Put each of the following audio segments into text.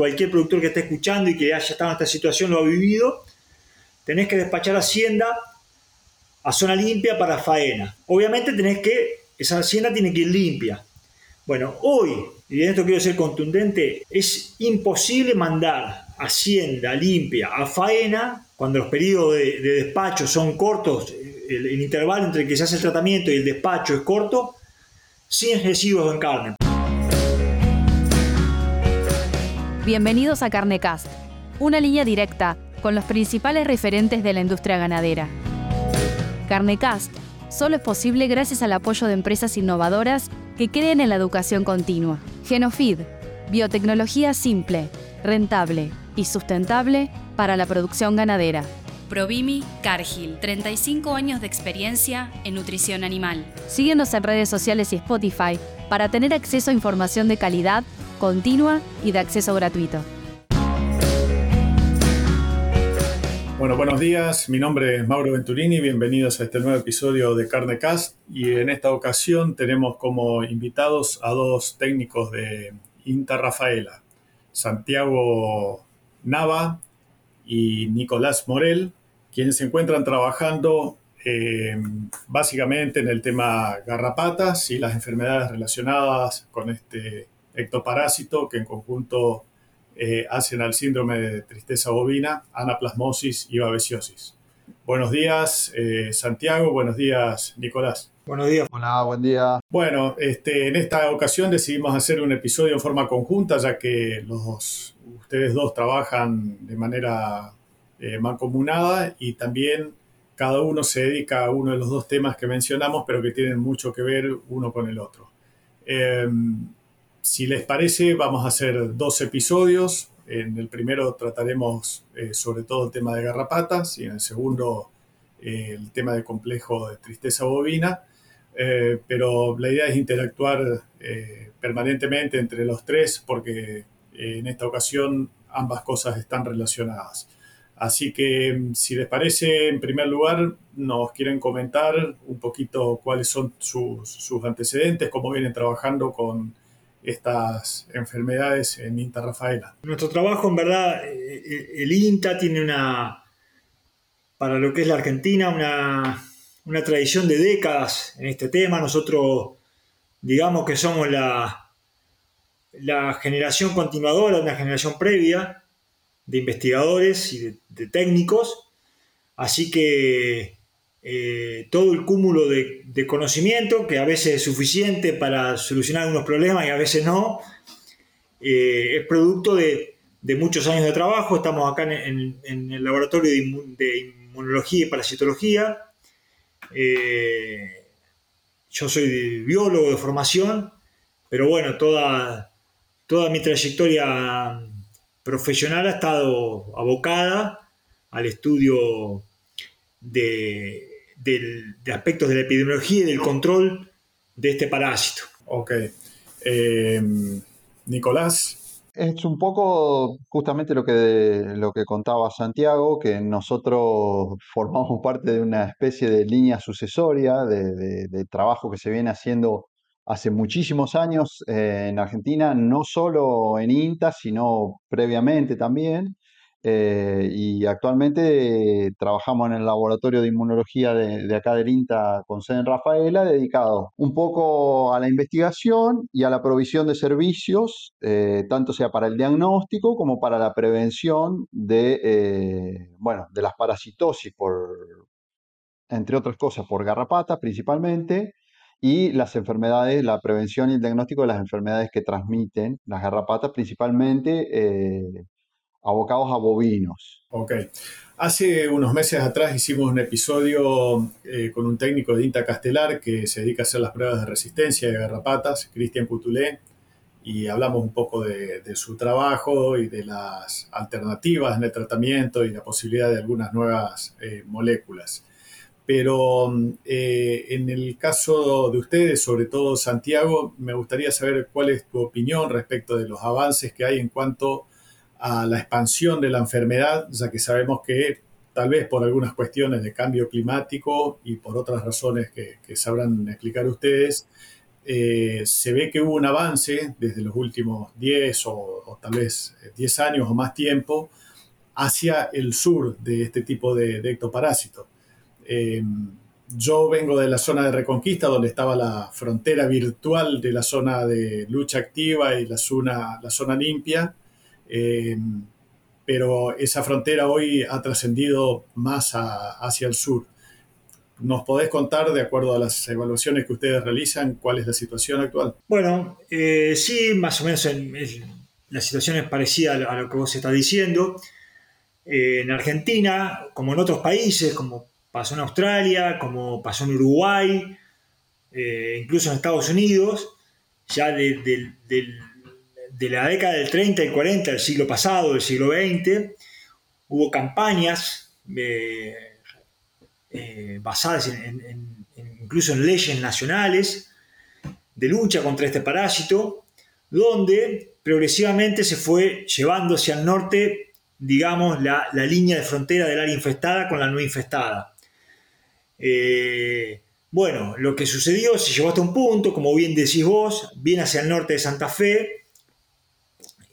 cualquier productor que esté escuchando y que haya estado en esta situación lo ha vivido, tenés que despachar hacienda a zona limpia para faena. Obviamente tenés que, esa hacienda tiene que ir limpia. Bueno, hoy, y en esto quiero ser contundente, es imposible mandar hacienda limpia a faena cuando los periodos de, despacho son cortos, el, intervalo entre que se hace el tratamiento y el despacho es corto, sin residuos en carne. Bienvenidos a Carnecast, una línea directa con los principales referentes de la industria ganadera. Carnecast solo es posible gracias al apoyo de empresas innovadoras que creen en la educación continua. Genofeed, biotecnología simple, rentable y sustentable para la producción ganadera. Provimi Cargill, 35 años de experiencia en nutrición animal. Síguenos en redes sociales y Spotify para tener acceso a información de calidad, continua y de acceso gratuito. Bueno, buenos días. Mi nombre es Mauro Venturini. Bienvenidos a este nuevo episodio de Carnecast. Y en esta ocasión tenemos como invitados a dos técnicos de Inta Rafaela, Santiago Nava y Nicolás Morel, quienes se encuentran trabajando eh, básicamente en el tema garrapatas y las enfermedades relacionadas con este ectoparásito que en conjunto eh, hacen al síndrome de tristeza bovina, anaplasmosis y babesiosis. Buenos días, eh, Santiago. Buenos días, Nicolás. Buenos días. Hola, buen día. Bueno, este, en esta ocasión decidimos hacer un episodio en forma conjunta, ya que los, ustedes dos trabajan de manera eh, mancomunada y también cada uno se dedica a uno de los dos temas que mencionamos, pero que tienen mucho que ver uno con el otro. Em, si les parece, vamos a hacer dos episodios. En el primero trataremos eh, sobre todo el tema de garrapatas y en el segundo eh, el tema de complejo de tristeza bovina. pero la idea es interactuar permanentemente entre los tres porque en esta ocasión ambas cosas están relacionadas. Así que si les parece, en primer lugar, nos quieren comentar un poquito cuáles son sus, antecedentes, cómo vienen trabajando con estas enfermedades en INTA Rafaela. Nuestro trabajo, en verdad, eh, eh, el INTA tiene una, para lo que es la Argentina, una, una tradición de décadas en este tema. Nosotros, digamos que somos la, la generación continuadora, una generación previa de investigadores y de, técnicos, así que eh, todo el cúmulo de, conocimiento, que a veces es suficiente para solucionar algunos problemas y a veces no, eh, es producto de, muchos años de trabajo. Estamos acá en, el laboratorio de, inmunología y parasitología. Eh, yo soy biólogo de formación, pero bueno, toda, toda mi trayectoria profesional ha estado abocada al estudio de, aspectos de la epidemiología y del control de este parásito. Ok. Eh, Nicolás. Es un poco justamente lo que, lo que contaba Santiago, que nosotros formamos parte de una especie de línea sucesoria de, de trabajo que se viene haciendo hace muchísimos años eh, en Argentina, no solo en INTA, sino previamente también. Eh, y actualmente trabajamos en el laboratorio de inmunología de, acá del INTA con sede en Rafaela, dedicado un poco a la investigación y a la provisión de servicios, eh, tanto sea para el diagnóstico como para la prevención de, bueno, de las parasitosis, por, entre otras cosas, por garrapata principalmente, y las enfermedades, la prevención y el diagnóstico de las enfermedades que transmiten las garrapatas, principalmente eh, abocados a bovinos. Ok. Hace unos meses atrás hicimos un episodio eh, con un técnico de INTA Castelar que se dedica a hacer las pruebas de resistencia de garrapatas, Cristian Cutulé, y hablamos un poco de, su trabajo y de las alternativas en el tratamiento y la posibilidad de algunas nuevas eh, moléculas pero eh, en el caso de ustedes, sobre todo Santiago, me gustaría saber cuál es tu opinión respecto de los avances que hay en cuanto a la expansión de la enfermedad, ya que sabemos que tal vez por algunas cuestiones de cambio climático y por otras razones que, sabrán explicar ustedes, eh, se ve que hubo un avance desde los últimos 10 o, tal vez 10 años o más tiempo hacia el sur de este tipo de, ectoparásito. Eh, yo vengo de la zona de Reconquista, donde estaba la frontera virtual de la zona de lucha activa y la zona, limpia, eh, pero esa frontera hoy ha trascendido más hacia el sur. ¿Nos podés contar, de acuerdo a las evaluaciones que ustedes realizan, cuál es la situación actual? Bueno, eh, sí, más o menos la situación es parecida a lo que vos estás diciendo. En Argentina, como en otros países, como pasó en Australia, como pasó en Uruguay, eh, incluso en Estados Unidos, ya de, la década del 30 y 40 del siglo pasado, del siglo XX, hubo campañas eh, eh, basadas incluso en leyes nacionales de lucha contra este parásito, donde progresivamente se fue llevando hacia el norte, digamos, la, la línea de frontera del área infestada con la no infestada. Eh, bueno, lo que sucedió se llevó hasta un punto, como bien decís vos, bien hacia el norte de Santa Fe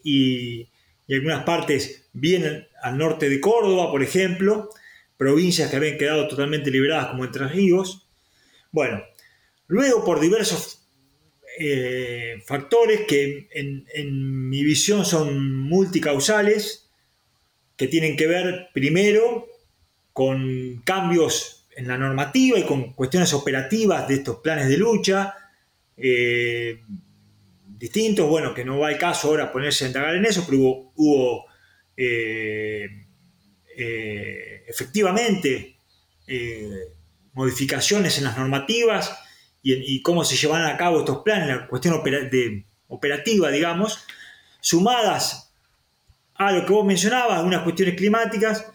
y, algunas partes bien al norte de Córdoba, por ejemplo, provincias que habían quedado totalmente liberadas como Entre Ríos. Bueno, luego por diversos eh, factores que en mi visión son multicausales, que tienen que ver primero con cambios en la normativa y con cuestiones operativas de estos planes de lucha, eh, distintos, bueno, que no va el caso ahora ponerse a indagar en eso, pero hubo, eh, eh, efectivamente modificaciones en las normativas y, cómo se llevan a cabo estos planes, la cuestión de, operativa, digamos, sumadas a lo que vos mencionabas, algunas cuestiones climáticas,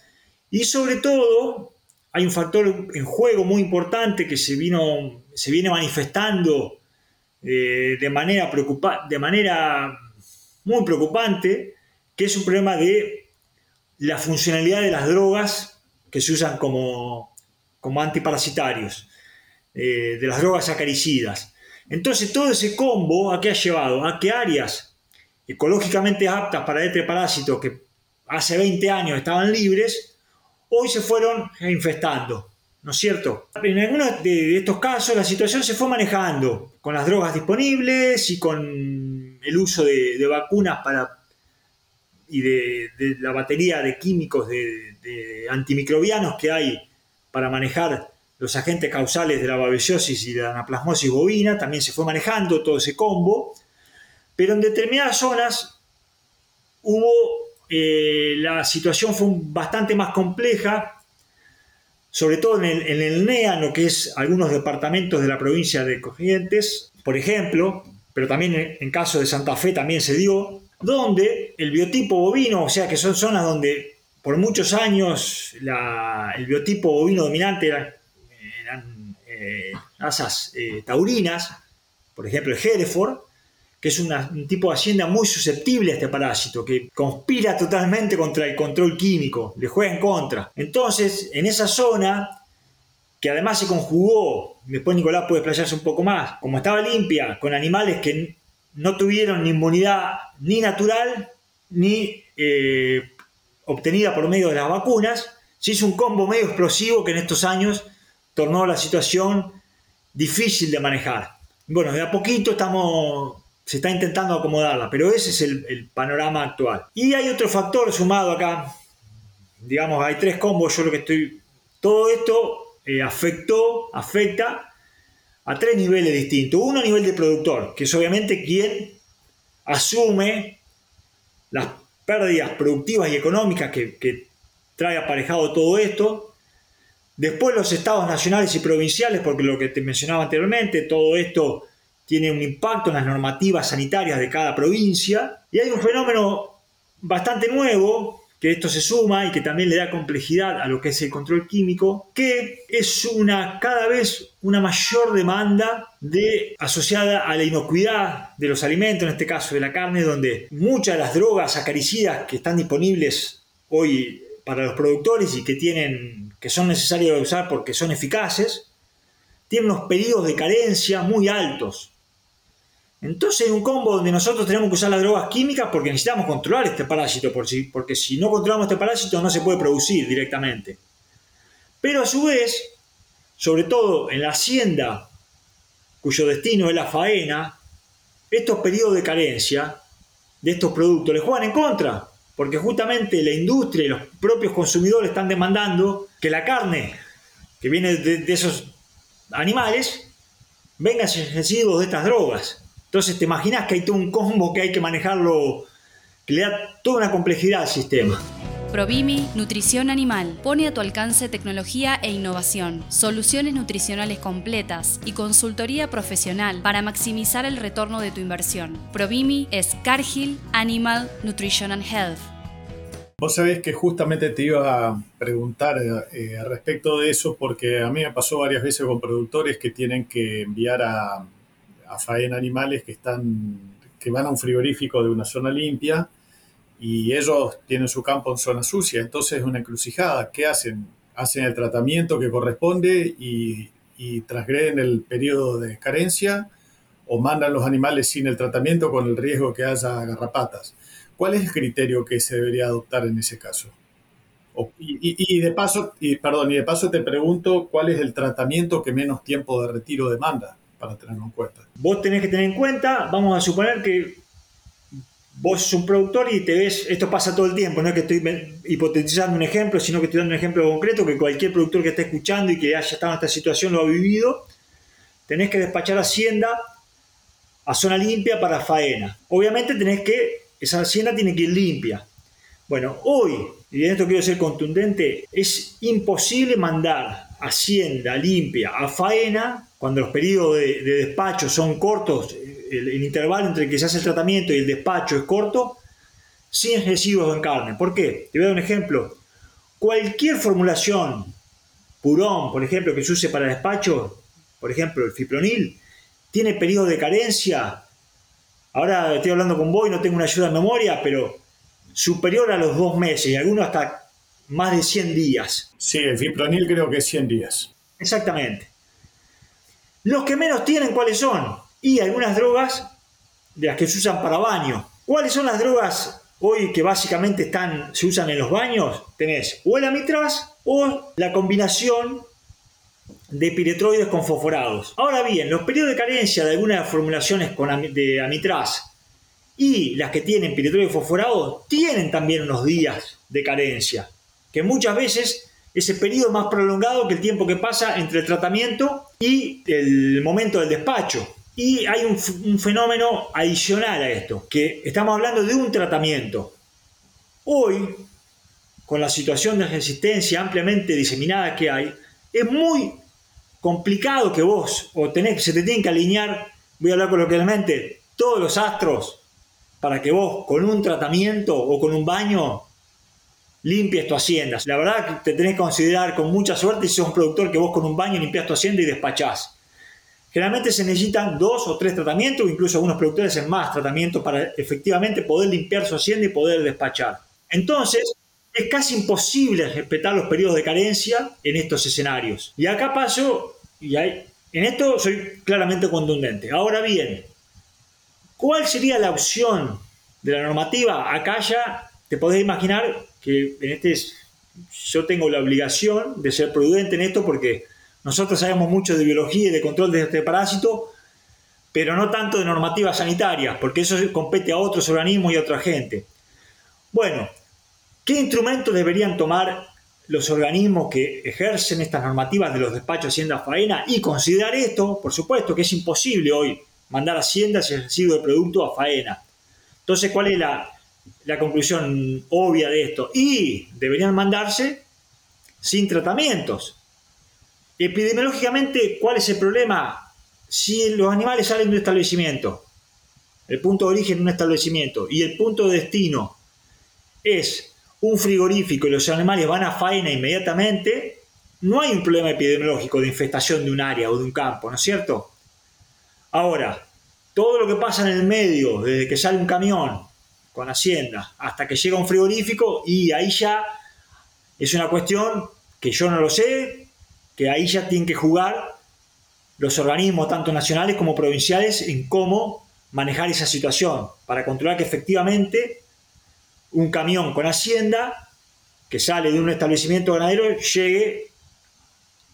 y sobre todo hay un factor en juego muy importante que se, vino, se viene manifestando eh, de, manera de manera muy preocupante, que es un problema de la funcionalidad de las drogas que se usan como, como antiparasitarios, eh, de las drogas acaricidas. Entonces todo ese combo a qué ha llevado? A que áreas ecológicamente aptas para este parásito que hace 20 años estaban libres, hoy se fueron infestando, ¿no es cierto? En algunos de estos casos la situación se fue manejando con las drogas disponibles y con el uso de, vacunas y de, la batería de químicos de, antimicrobianos que hay para manejar los agentes causales de la babesiosis y de la anaplasmosis bovina, también se fue manejando todo ese combo, pero en determinadas zonas hubo eh, la situación fue bastante más compleja, sobre todo en el, NEA, lo que es algunos departamentos de la provincia de Corrientes, por ejemplo, pero también en, caso de Santa Fe también se dio, donde el biotipo bovino, o sea que son zonas donde por muchos años el biotipo bovino dominante eran eh, eh, taurinas, por ejemplo el Hereford, que es un tipo de hacienda muy susceptible a este parásito, que conspira totalmente contra el control químico, le juega en contra. Entonces, en esa zona, que además se conjugó, después Nicolás puede explayarse un poco más, como estaba limpia, con animales que no tuvieron ni inmunidad ni natural, ni eh, obtenida por medio de las vacunas, se hizo un combo medio explosivo que en estos años tornó la situación difícil de manejar. Bueno, de a poquito estamos se está intentando acomodarla, pero ese es el, panorama actual. Y hay otro factor sumado acá, digamos, hay tres combos, yo lo que estoy, todo esto eh, afectó, afecta a tres niveles distintos. Uno a nivel de productor, que es obviamente quien asume las pérdidas productivas y económicas que, que trae aparejado todo esto. Después los estados nacionales y provinciales, porque lo que te mencionaba anteriormente, todo esto tiene un impacto en las normativas sanitarias de cada provincia. Y hay un fenómeno bastante nuevo, que esto se suma y que también le da complejidad a lo que es el control químico, que es una cada vez una mayor demanda de, asociada a la inocuidad de los alimentos, en este caso de la carne, donde muchas de las drogas acaricidas que están disponibles hoy para los productores y que tienen que son necesarias de usar porque son eficaces, tienen unos periodos de carencia muy altos Entonces hay un combo donde nosotros tenemos que usar las drogas químicas porque necesitamos controlar este parásito, porque si no controlamos este parásito no se puede producir directamente. Pero a su vez, sobre todo en la hacienda cuyo destino es la faena, estos periodos de carencia de estos productos les juegan en contra, porque justamente la industria y los propios consumidores están demandando que la carne que viene de, esos animales venga sin residuos de estas drogas. Entonces te imaginas que hay todo un combo que hay que manejarlo, que le da toda una complejidad al sistema. Provimi Nutrición Animal pone a tu alcance tecnología e innovación, soluciones nutricionales completas y consultoría profesional para maximizar el retorno de tu inversión. Provimi es Cargill Animal Nutrition and Health. Vos sabés que justamente te iba a preguntar eh, al respecto de eso porque a mí me pasó varias veces con productores que tienen que enviar a, a faena animales que están que van a un frigorífico de una zona limpia y ellos tienen su campo en zona sucia, entonces es una encrucijada. ¿Qué hacen? Hacen el tratamiento que corresponde y, transgreden el periodo de carencia o mandan los animales sin el tratamiento con el riesgo que haya garrapatas. ¿Cuál es el criterio que se debería adoptar en ese caso? y, de paso, y, perdón, y de paso te pregunto cuál es el tratamiento que menos tiempo de retiro demanda para tenerlo en cuenta. Vos tenés que tener en cuenta, vamos a suponer que vos sos un productor y te ves, esto pasa todo el tiempo, no es que estoy hipotetizando un ejemplo, sino que estoy dando un ejemplo concreto que cualquier productor que esté escuchando y que haya estado en esta situación lo ha vivido, tenés que despachar hacienda a zona limpia para faena. Obviamente tenés que, esa hacienda tiene que ir limpia. Bueno, hoy, y en esto quiero ser contundente, es imposible mandar hacienda limpia a faena cuando los periodos de despacho son cortos el, intervalo entre que se hace el tratamiento y el despacho es corto, sin residuos en carne. ¿Por qué? Te voy a dar un ejemplo. Cualquier formulación, purón, por ejemplo, que se use para despacho, por ejemplo, el fipronil, tiene periodo de carencia. Ahora estoy hablando con vos y no tengo una ayuda de memoria, pero superior a los dos meses y algunos hasta más de 100 días. Sí, el fipronil creo que es 100 días. Exactamente. Los que menos tienen, ¿cuáles son? y algunas drogas de las que se usan para baño. ¿Cuáles son las drogas hoy que básicamente se usan en los baños? Tenés o el amitraz o la combinación de piretroides con fosforados. Ahora bien, los periodos de carencia de algunas formulaciones con de amitraz y las que tienen piretroides fosforados tienen también unos días de carencia, que muchas veces ese periodo más prolongado que el tiempo que pasa entre el tratamiento y el momento del despacho. Y hay un, fenómeno adicional a esto, que estamos hablando de un tratamiento. Hoy, con la situación de resistencia ampliamente diseminada que hay, es muy complicado que vos, o tenés, se te tienen que alinear, voy a hablar coloquialmente, todos los astros para que vos con un tratamiento o con un baño limpies tu hacienda. La verdad que te tenés que considerar con mucha suerte si sos un productor que vos con un baño limpias tu hacienda y despachás. Generalmente se necesitan dos o tres tratamientos, incluso algunos productores en más tratamientos para efectivamente poder limpiar su hacienda y poder despachar. Entonces, es casi imposible respetar los periodos de carencia en estos escenarios. Y acá paso, y hay, en esto soy claramente contundente. Ahora bien, ¿cuál sería la opción de la normativa? Acá ya te podés imaginar que en este yo tengo la obligación de ser prudente en esto porque nosotros sabemos mucho de biología y de control de este parásito, pero no tanto de normativas sanitarias, porque eso compete a otros organismos y a otra gente. Bueno, ¿qué instrumentos deberían tomar los organismos que ejercen estas normativas de los despachos de Hacienda Faena y considerar esto, por supuesto, que es imposible hoy mandar haciendas y residuo de producto a faena. Entonces, ¿cuál es la, la conclusión obvia de esto? Y deberían mandarse sin tratamientos. Epidemiológicamente, ¿cuál es el problema? Si los animales salen de un establecimiento, el punto de origen de un establecimiento, y el punto de destino es un frigorífico y los animales van a faena inmediatamente, no hay un problema epidemiológico de infestación de un área o de un campo, ¿no es cierto? Ahora, todo lo que pasa en el medio, desde que sale un camión con hacienda hasta que llega un frigorífico, y ahí ya es una cuestión que yo no lo sé, que ahí ya tienen que jugar los organismos, tanto nacionales como provinciales, en cómo manejar esa situación, para controlar que efectivamente un camión con hacienda que sale de un establecimiento ganadero llegue,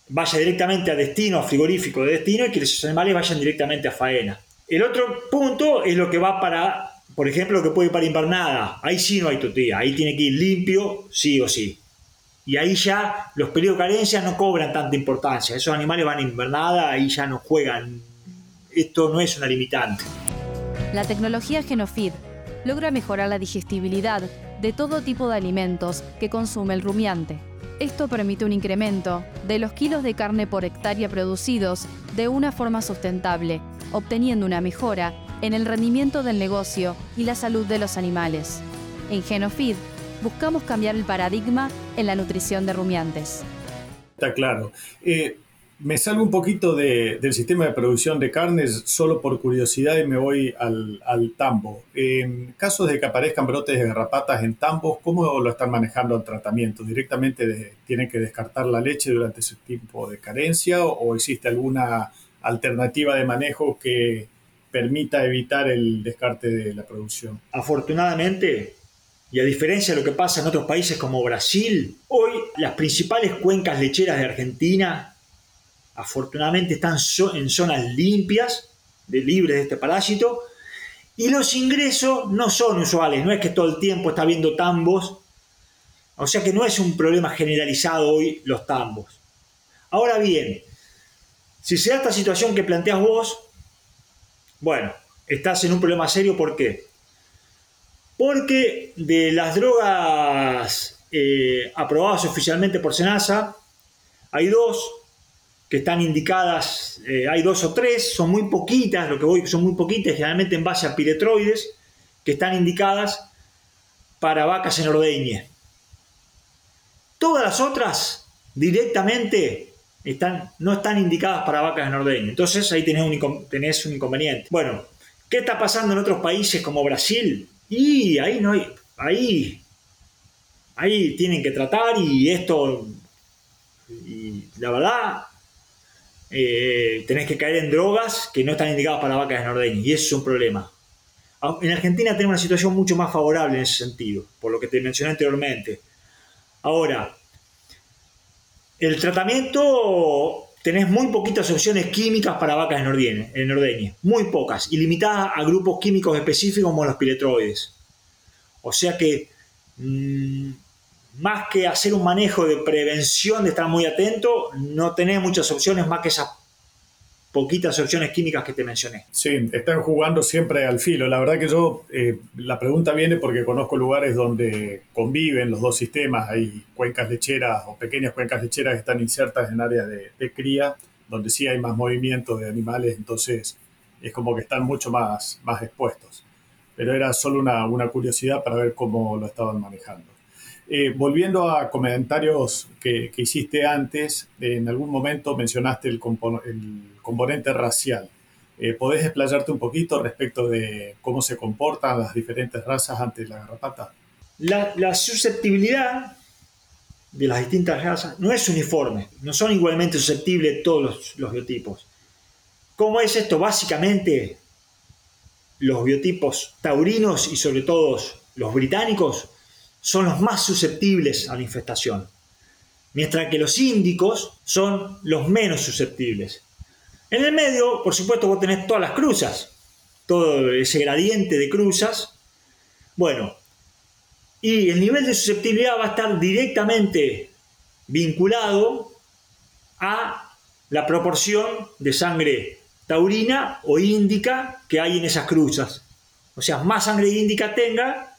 vaya directamente a destino, a frigorífico de destino y que esos animales vayan directamente a faena. El otro punto es lo que va para, por ejemplo, lo que puede ir para invernada. Ahí sí no hay tutía, ahí tiene que ir limpio, sí o sí. Y ahí ya los periodos de carencia no cobran tanta importancia. Esos animales van a invernada, ahí ya no juegan. Esto no es una limitante. La tecnología Genofeed logra mejorar la digestibilidad de todo tipo de alimentos que consume el rumiante. Esto permite un incremento de los kilos de carne por hectárea producidos de una forma sustentable, obteniendo una mejora en el rendimiento del negocio y la salud de los animales. En Genofeed buscamos cambiar el paradigma en la nutrición de rumiantes. Está claro. Eh, me salgo un poquito del sistema de producción de carnes solo por curiosidad y me voy al, tambo. En casos de que aparezcan brotes de garrapatas en tambos, ¿cómo lo están manejando el tratamiento? ¿Directamente tienen que descartar la leche durante ese tiempo de carencia o, existe alguna alternativa de manejo que permita evitar el descarte de la producción? Afortunadamente, y a diferencia de lo que pasa en otros países como Brasil, hoy las principales cuencas lecheras de Argentina afortunadamente están en zonas limpias, libres de este parásito, y los ingresos no son usuales, no es que todo el tiempo está habiendo tambos, o sea que no es un problema generalizado hoy los tambos. Ahora bien, si se da esta situación que planteas vos, bueno, estás en un problema serio, ¿por qué? Porque de las drogas eh, aprobadas oficialmente por Senasa, hay dos que están indicadas, eh, hay dos o tres, son muy poquitas, lo que voy, son muy poquitas, generalmente en base a piretroides, que están indicadas para vacas en ordeñe. Todas las otras directamente no están indicadas para vacas en ordeñe. Entonces ahí tenés un, tenés un inconveniente. Bueno, ¿qué está pasando en otros países como Brasil? Y ahí no hay, ahí, ahí tienen que tratar y esto, y la verdad, eh, tenés que caer en drogas que no están indicadas para vacas en ordeño, y eso es un problema. En Argentina tenemos una situación mucho más favorable en ese sentido, por lo que te mencioné anteriormente. Ahora, el tratamiento, tenés muy poquitas opciones químicas para vacas en ordeñe, en muy pocas, y limitadas a grupos químicos específicos como los piletroides. O sea que mm, más que hacer un manejo de prevención, de estar muy atento, no tenés muchas opciones más que esas poquitas opciones químicas que te mencioné. Sí, están jugando siempre al filo. La verdad que yo, eh, la pregunta viene porque conozco lugares donde conviven los dos sistemas. Hay cuencas lecheras o pequeñas cuencas lecheras que están insertas en áreas de, cría, donde sí hay más movimiento de animales, entonces es como que están mucho más, más expuestos. Pero era solo una, una curiosidad para ver cómo lo estaban manejando. Eh, volviendo a comentarios que, hiciste antes, en algún momento mencionaste el, componente racial. Eh, ¿Podés explayarte un poquito respecto de cómo se comportan las diferentes razas ante la garrapata? La, susceptibilidad de las distintas razas no es uniforme, no son igualmente susceptibles todos los, los biotipos. ¿Cómo es esto? Básicamente, los biotipos taurinos y sobre todo los británicos son los más susceptibles a la infestación, mientras que los índicos son los menos susceptibles. En el medio, por supuesto, vos tenés todas las cruzas, todo ese gradiente de cruzas. Bueno, y el nivel de susceptibilidad va a estar directamente vinculado a la proporción de sangre taurina o índica que hay en esas cruzas. O sea, más sangre índica tenga,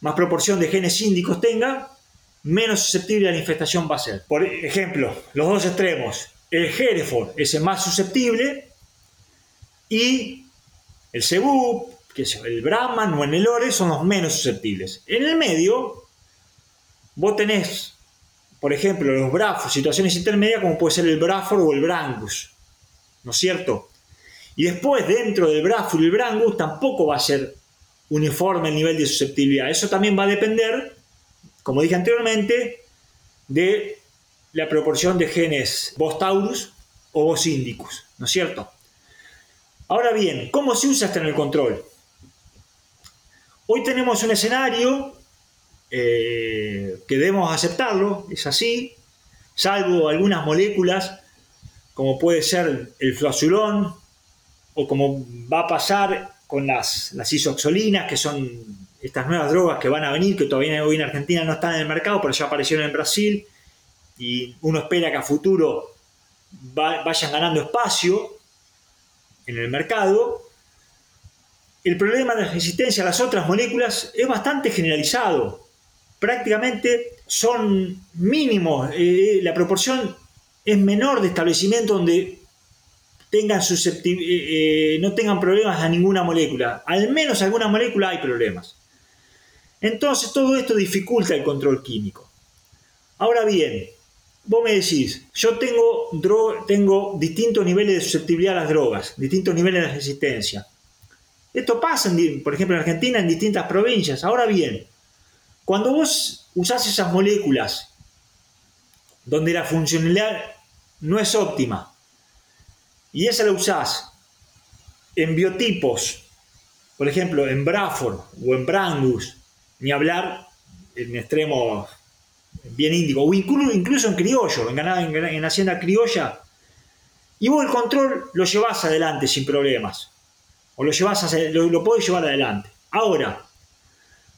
más proporción de genes índicos tenga, menos susceptible a la infestación va a ser. Por ejemplo, los dos extremos, el Hereford es el más susceptible y el Cebu, que es el Brahman o el Nelore, son los menos susceptibles. En el medio, vos tenés, por ejemplo, los Brafos, situaciones intermedias como puede ser el Brafor o el Brangus, ¿no es cierto? Y después, dentro del Brafor y el Brangus, tampoco va a ser uniforme el nivel de susceptibilidad. Eso también va a depender, como dije anteriormente, de la proporción de genes Bos taurus o Bos indicus, ¿no es cierto? Ahora bien, ¿cómo se usa esto en el control? Hoy tenemos un escenario eh, que debemos aceptarlo, es así, salvo algunas moléculas, como puede ser el fluazulón, o como va a pasar con las, las isoxolinas, que son estas nuevas drogas que van a venir, que todavía hoy en Argentina no están en el mercado, pero ya aparecieron en Brasil, y uno espera que a futuro vayan ganando espacio en el mercado, el problema de resistencia a las otras moléculas es bastante generalizado. Prácticamente son mínimos, eh, la proporción es menor de establecimientos donde eh, eh, no tengan problemas a ninguna molécula. Al menos alguna molécula hay problemas. Entonces todo esto dificulta el control químico. Ahora bien, vos me decís, yo tengo, tengo distintos niveles de susceptibilidad a las drogas, distintos niveles de resistencia. Esto pasa, por ejemplo, en Argentina, en distintas provincias. Ahora bien, cuando vos usás esas moléculas donde la funcionalidad no es óptima y esa la usás en biotipos, por ejemplo, en Brafor o en Brangus, ni hablar en extremos bien índico, o incluso, en criollo, en, en, hacienda criolla, y vos el control lo llevas adelante sin problemas, o lo, llevas lo, lo podés llevar adelante. Ahora,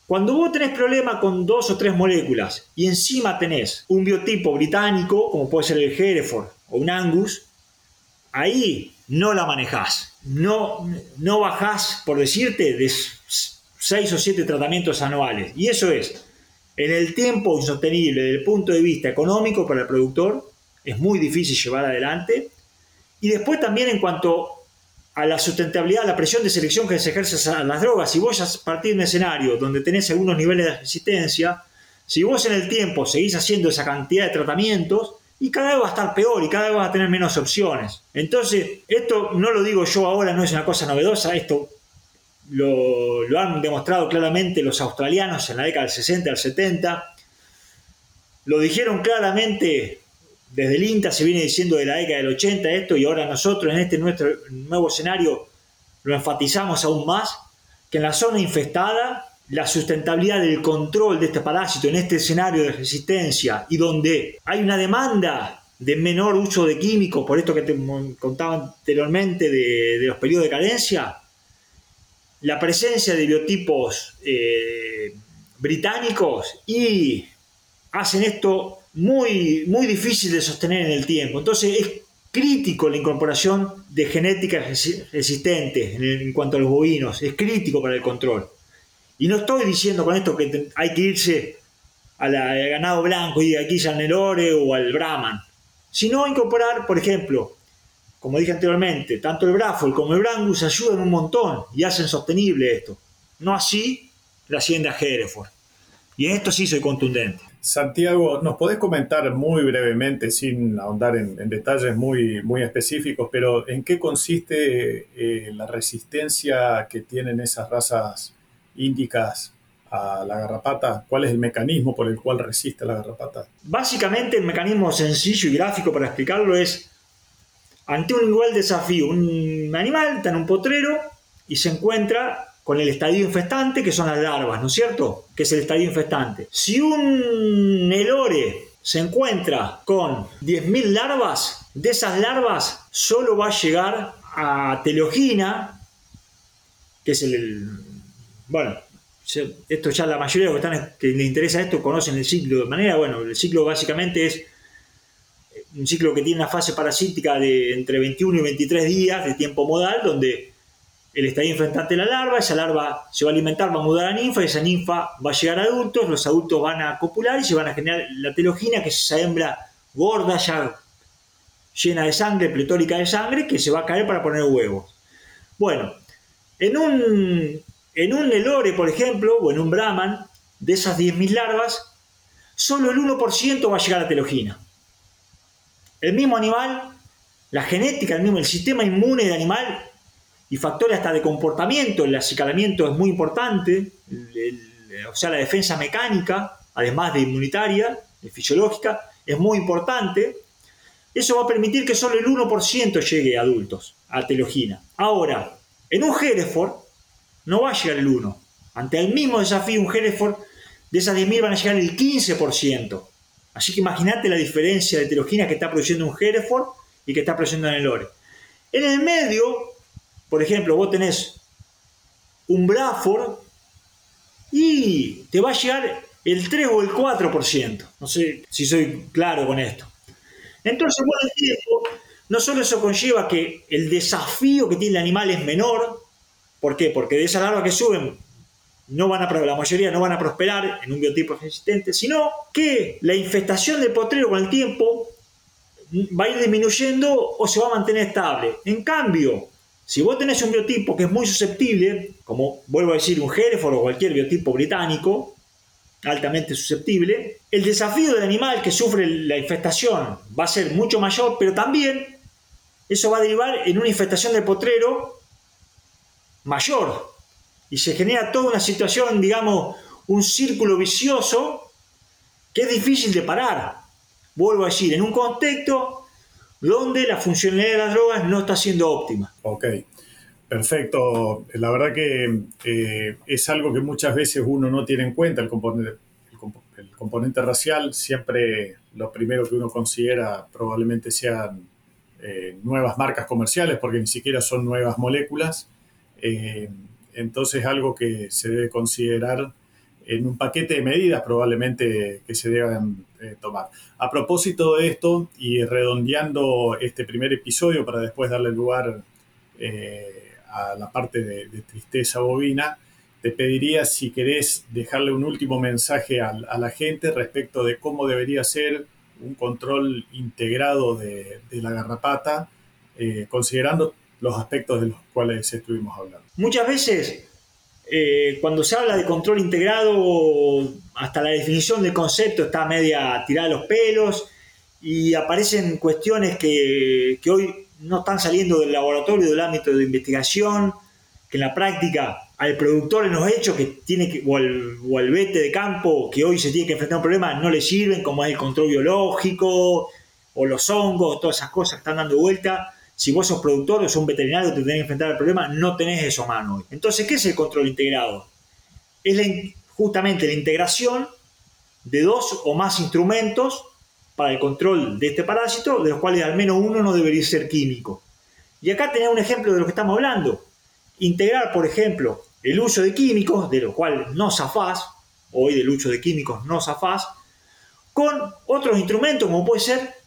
cuando vos tenés problema con dos o tres moléculas y encima tenés un biotipo británico, como puede ser el Hereford o un Angus, ahí no la manejás. No, no bajás, por decirte, de seis o siete tratamientos anuales. Y eso es en el tiempo insostenible desde el punto de vista económico para el productor, es muy difícil llevar adelante. Y después también en cuanto a la sustentabilidad, a la presión de selección que se ejerce a las drogas, si vos a partir de un escenario donde tenés algunos niveles de resistencia, si vos en el tiempo seguís haciendo esa cantidad de tratamientos, y cada vez va a estar peor y cada vez va a tener menos opciones. Entonces, esto no lo digo yo ahora, no es una cosa novedosa, esto lo, han demostrado claramente los australianos en la década del 60 al 70. Lo dijeron claramente desde el INTA, se viene diciendo de la década del 80 esto, y ahora nosotros en este nuestro nuevo escenario lo enfatizamos aún más, que en la zona infestada la sustentabilidad del control de este parásito en este escenario de resistencia y donde hay una demanda de menor uso de químicos, por esto que te contaba anteriormente de, los periodos de cadencia, la presencia de biotipos eh, británicos y hacen esto muy, muy difícil de sostener en el tiempo. Entonces es crítico la incorporación de genéticas resistentes en, cuanto a los bovinos, es crítico para el control. Y no estoy diciendo con esto que hay que irse al ganado blanco y aquí al Nelore o al Brahman, sino incorporar, por ejemplo, como dije anteriormente, tanto el Brafol como el Brangus ayudan un montón y hacen sostenible esto. No así la hacienda Hereford. Y en esto sí soy contundente. Santiago, ¿nos podés comentar muy brevemente, sin ahondar en, detalles muy, muy específicos, pero en qué consiste eh, la resistencia que tienen esas razas índicas a la garrapata? ¿Cuál es el mecanismo por el cual resiste la garrapata? Básicamente el mecanismo sencillo y gráfico para explicarlo es ante un igual desafío, un animal está en un potrero y se encuentra con el estadio infestante, que son las larvas, ¿no es cierto? Que es el estadio infestante. Si un Nelore se encuentra con 10.000 larvas, de esas larvas solo va a llegar a Teleogina, que es el, bueno, esto ya la mayoría de los que, están, que les interesa esto conocen el ciclo de manera, bueno, el ciclo básicamente es un ciclo que tiene una fase parasítica de entre 21 y 23 días de tiempo modal, donde el estadio infestante de la larva, esa larva se va a alimentar, va a mudar a ninfa, esa ninfa va a llegar a adultos, los adultos van a copular y se van a generar la telogina, que es esa hembra gorda, ya llena de sangre, pletórica de sangre, que se va a caer para poner huevos. Bueno, en un, en un Nelore, por ejemplo, o en un Brahman, de esas 10.000 larvas, solo el 1% va a llegar a telogina. El mismo animal, la genética, el mismo, el sistema inmune del animal y factores hasta de comportamiento, el acicalamiento es muy importante, o sea, la defensa mecánica, además de inmunitaria, de fisiológica, es muy importante. eso va a permitir que solo el 1% llegue a adultos a telogina. Ahora, en un Hereford no va a llegar el 1. Ante el mismo desafío, un Hereford de esas 10.000 van a llegar el 15%. Así que imagínate la diferencia de telogina que está produciendo un Hereford y que está produciendo en el Lore. En el medio, por ejemplo, vos tenés un Bradford y te va a llegar el 3 o el 4%. No sé si soy claro con esto. Entonces, no solo eso conlleva que el desafío que tiene el animal es menor, ¿por qué? Porque de esa larva que suben, no van a, la mayoría no van a prosperar en un biotipo resistente, sino que la infestación del potrero con el tiempo va a ir disminuyendo o se va a mantener estable. En cambio, si vos tenés un biotipo que es muy susceptible, como vuelvo a decir un Hereford o cualquier biotipo británico, altamente susceptible, el desafío del animal que sufre la infestación va a ser mucho mayor, pero también eso va a derivar en una infestación del potrero mayor. Y se genera toda una situación, digamos, un círculo vicioso que es difícil de parar. Vuelvo a decir, en un contexto donde la funcionalidad de las drogas no está siendo óptima. Ok, perfecto. La verdad que eh, es algo que muchas veces uno no tiene en cuenta, el componente, el componente racial. Siempre lo primero que uno considera probablemente sean eh, nuevas marcas comerciales, porque ni siquiera son nuevas moléculas. Eh, entonces, algo que se debe considerar en un paquete de medidas probablemente que se deban eh, tomar. A propósito de esto, y redondeando este primer episodio para después darle lugar a la parte de, tristeza bovina, te pediría si querés dejarle un último mensaje a, a la gente respecto de cómo debería ser un control integrado de, la garrapata, eh, considerando los aspectos de los cuales estuvimos hablando. Muchas veces, eh, cuando se habla de control integrado, hasta la definición del concepto está media tirada de los pelos y aparecen cuestiones que, que hoy no están saliendo del laboratorio, del ámbito de investigación, que en la práctica al productor en los hechos que tiene que, o al, vete de campo que hoy se tiene que enfrentar a un problema no le sirven, como es el control biológico o los hongos, todas esas cosas que están dando vuelta. Si vos sos productor o sos un veterinario te tenés que enfrentar al problema, no tenés eso a mano hoy. Entonces, ¿qué es el control integrado? Es justamente la integración de dos o más instrumentos para el control de este parásito, de los cuales al menos uno no debería ser químico. Y acá tenés un ejemplo de lo que estamos hablando. Integrar, por ejemplo, el uso de químicos, de lo cual no zafás, hoy del uso de químicos no zafás, con otros instrumentos como puede ser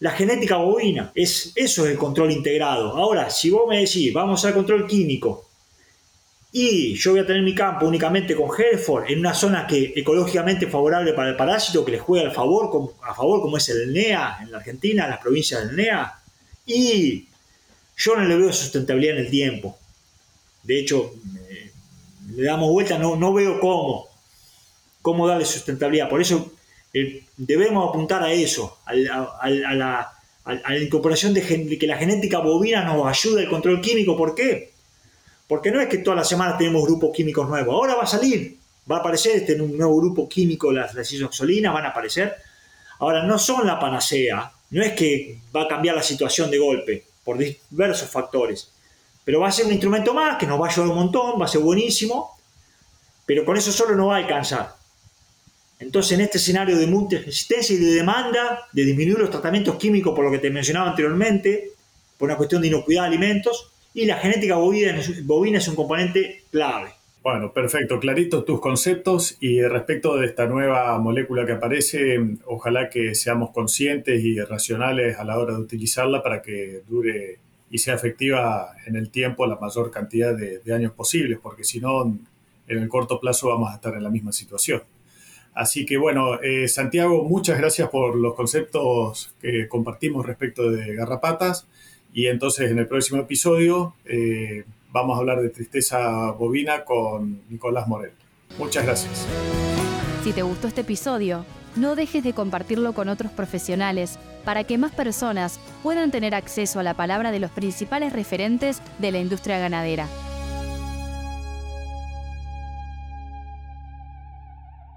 la genética bovina. Es, eso es el control integrado. Ahora, si vos me decís, vamos al control químico, y yo voy a tener mi campo únicamente con Hereford en una zona que ecológicamente favorable para el parásito, que le juega al favor, a favor, como es el NEA en la Argentina, las provincias del NEA, y yo no le veo sustentabilidad en el tiempo. De hecho, le damos vuelta, no, no veo cómo, cómo darle sustentabilidad. Por eso eh, debemos apuntar a eso, a, la, incorporación de, que la genética bovina nos ayude al control químico. ¿Por qué? Porque no es que todas las semanas tenemos grupos químicos nuevos. Ahora va a salir, va a aparecer este nuevo grupo químico, las, las isoxolinas van a aparecer. Ahora, no son la panacea, no es que va a cambiar la situación de golpe por diversos factores. Pero va a ser un instrumento más que nos va a ayudar un montón, va a ser buenísimo, pero con eso solo no va a alcanzar. Entonces, en este escenario de multiresistencia y de demanda, de disminuir los tratamientos químicos por lo que te mencionaba anteriormente, por una cuestión de inocuidad de alimentos, y la genética bovina, bovina es un componente clave. Bueno, perfecto, claritos tus conceptos y respecto de esta nueva molécula que aparece, ojalá que seamos conscientes y racionales a la hora de utilizarla para que dure y sea efectiva en el tiempo la mayor cantidad de, años posibles, porque si no, en el corto plazo vamos a estar en la misma situación. Así que bueno, eh, Santiago, muchas gracias por los conceptos que compartimos respecto de garrapatas y entonces en el próximo episodio eh, vamos a hablar de tristeza bovina con Nicolás Morel. Muchas gracias. Si te gustó este episodio, no dejes de compartirlo con otros profesionales para que más personas puedan tener acceso a la palabra de los principales referentes de la industria ganadera.